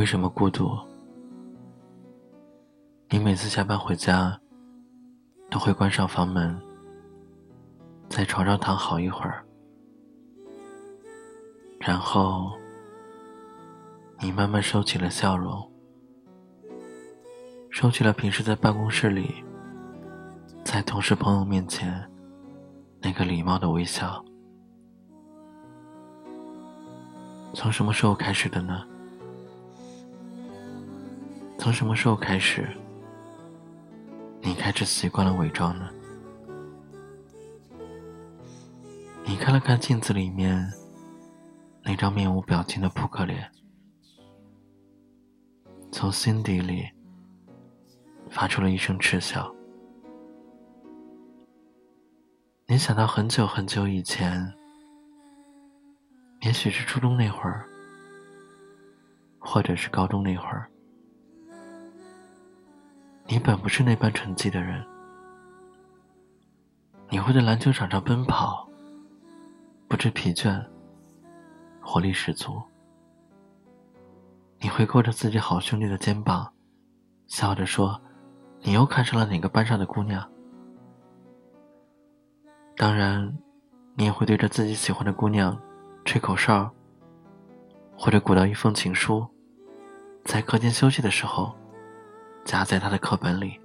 为什么孤独？你每次下班回家，都会关上房门，在床上躺好一会儿，然后你慢慢收起了笑容，收起了平时在办公室里，在同事朋友面前那个礼貌的微笑。从什么时候开始的呢？从什么时候开始，你开始习惯了伪装呢？你看了看镜子里面那张面无表情的扑克脸，从心底里发出了一声嗤笑。你想到很久很久以前。也许是初中那会儿，或者是高中那会儿，你本不是那般成绩的人，你会在篮球场上奔跑，不知疲倦，活力十足。你会勾着自己好兄弟的肩膀，笑着说：“你又看上了哪个班上的姑娘？”当然，你也会对着自己喜欢的姑娘。吹口哨，或者鼓捣一封情书，在课间休息的时候，夹在他的课本里。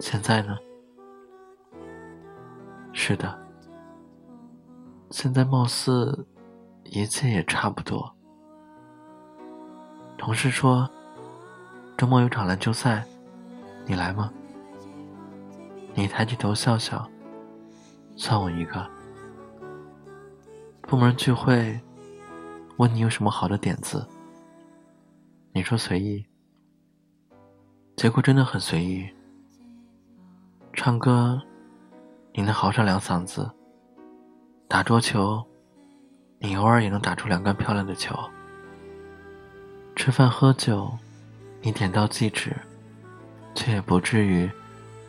现在呢？是的，现在貌似一切也差不多。同事说，周末有场篮球赛，你来吗？你抬起头笑笑，算我一个。部门聚会，问你有什么好的点子，你说随意，结果真的很随意。唱歌，你能嚎上两嗓子；打桌球，你偶尔也能打出两杆漂亮的球。吃饭喝酒，你点到即止，却也不至于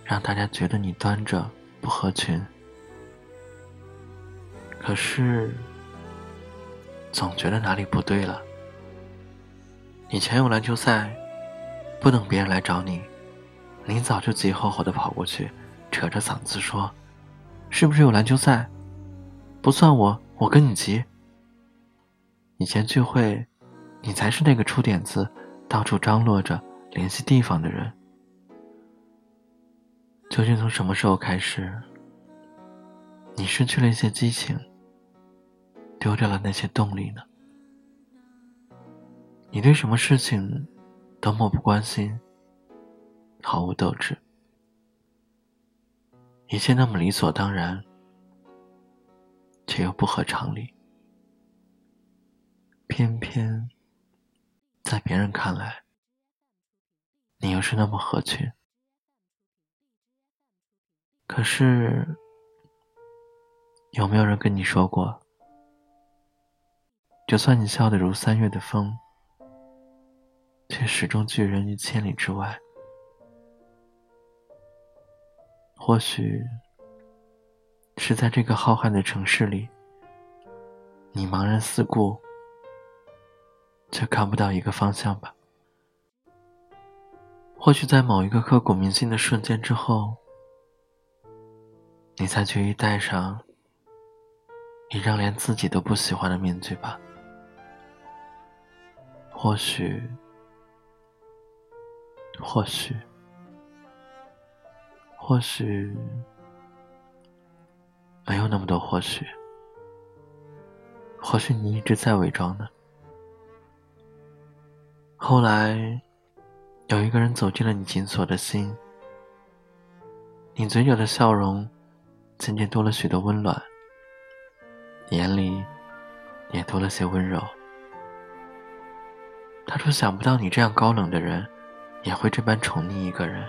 让大家觉得你端着不合群。可是。总觉得哪里不对了。以前有篮球赛，不等别人来找你，你早就急吼吼的跑过去，扯着嗓子说：“是不是有篮球赛？不算我，我跟你急。”以前聚会，你才是那个出点子、到处张罗着联系地方的人。究竟从什么时候开始，你失去了一些激情？丢掉了那些动力呢？你对什么事情都漠不关心，毫无斗志，一切那么理所当然，却又不合常理。偏偏在别人看来，你又是那么合群。可是，有没有人跟你说过？就算你笑得如三月的风，却始终拒人于千里之外。或许是在这个浩瀚的城市里，你茫然四顾，却看不到一个方向吧。或许在某一个刻骨铭心的瞬间之后，你才决意戴上一张连自己都不喜欢的面具吧。或许，或许，或许，没有那么多或许。或许你一直在伪装呢。后来，有一个人走进了你紧锁的心，你嘴角的笑容渐渐多了许多温暖，眼里也多了些温柔。他说：“想不到你这样高冷的人，也会这般宠溺一个人。”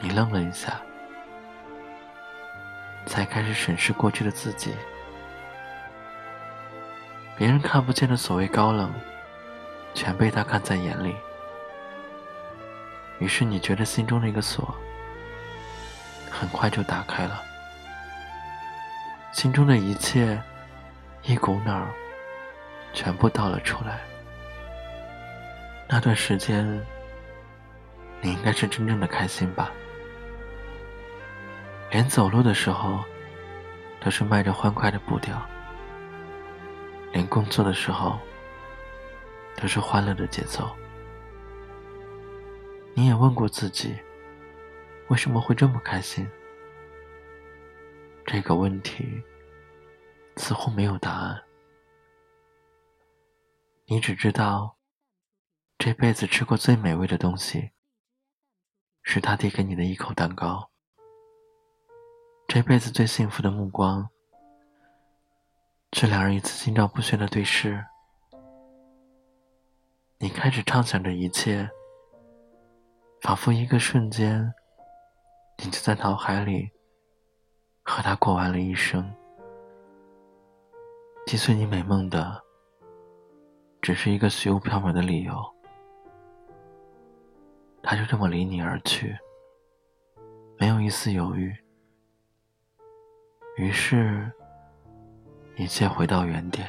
你愣了一下，才开始审视过去的自己。别人看不见的所谓高冷，全被他看在眼里。于是你觉得心中那个锁，很快就打开了，心中的一切，一股脑。全部倒了出来。那段时间，你应该是真正的开心吧？连走路的时候，都是迈着欢快的步调；连工作的时候，都是欢乐的节奏。你也问过自己，为什么会这么开心？这个问题似乎没有答案。你只知道，这辈子吃过最美味的东西，是他递给你的一口蛋糕；这辈子最幸福的目光，是两人一次心照不宣的对视。你开始畅想着一切。仿佛一个瞬间，你就在脑海里和他过完了一生。击碎你美梦的，只是一个虚无缥缈的理由。他就这么离你而去，没有一丝犹豫。于是，一切回到原点。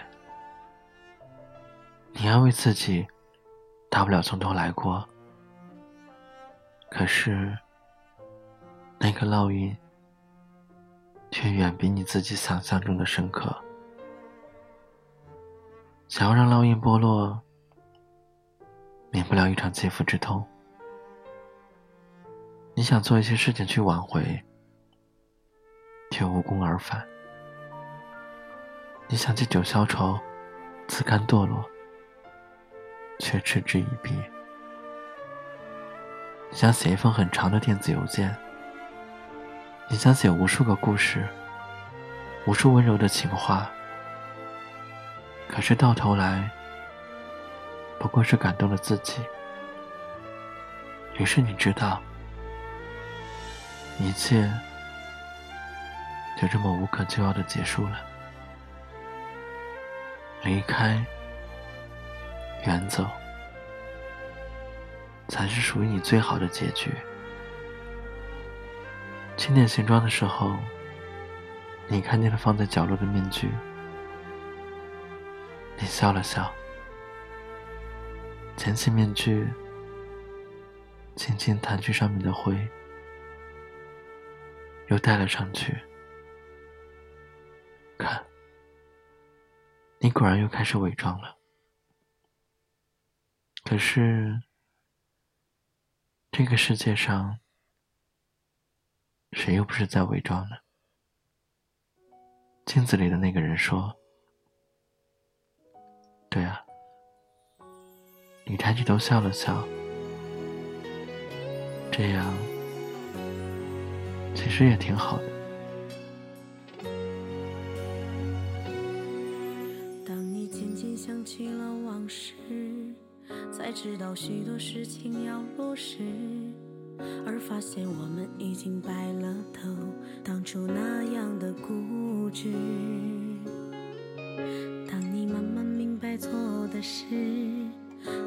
你安慰自己，大不了从头来过。可是，那个烙印却远比你自己想象中的深刻。想要让烙印剥落，免不了一场切肤之痛。你想做一些事情去挽回，却无功而返。你想借酒消愁，自甘堕落，却嗤之以鼻。你想写一封很长的电子邮件，你想写无数个故事，无数温柔的情话，可是到头来，不过是感动了自己。于是你知道，一切就这么无可救药的结束了，离开，远走。才是属于你最好的结局。清点行装的时候，你看见了放在角落的面具，你笑了笑，捡起面具，轻轻弹去上面的灰，又戴了上去。看，你果然又开始伪装了。可是。这个世界上，谁又不是在伪装呢？镜子里的那个人说：“对啊。”你抬起头笑了笑，这样其实也挺好的。当你渐渐想起了往事。才知道许多事情要落实，而发现我们已经白了头，当初那样的固执。当你慢慢明白错的事，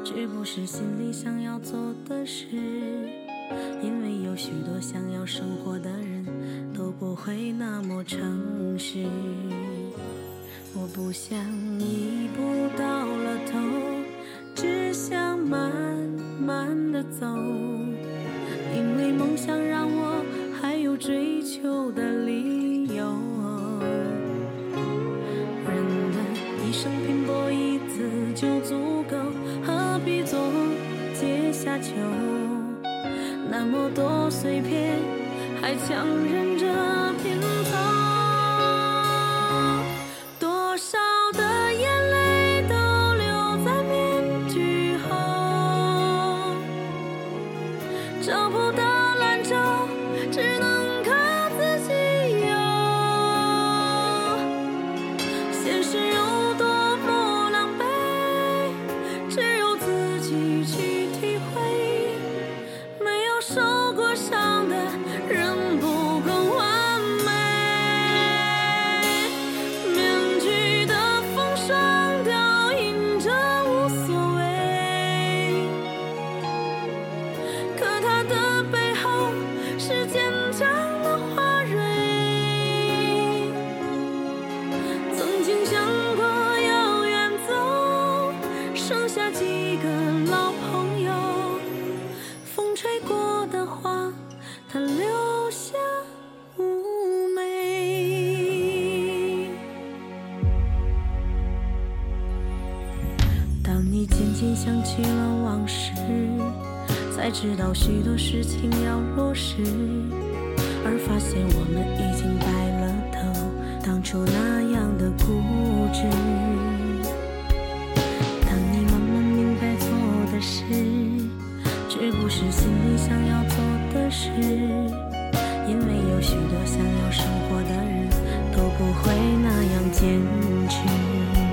绝不是心里想要做的事，因为有许多想要生活的人都不会那么诚实。我不想一步到了头。只想慢慢的走，因为梦想让我还有追求的理由。人的一生拼搏一次就足那么多碎片，还强忍着。曾许多事情要落实，而发现我们已经白了头，当初那样的固执。当你慢慢明白做的事，是不是心里想要做的事，因为有许多想要生活的人，都不会那样坚持。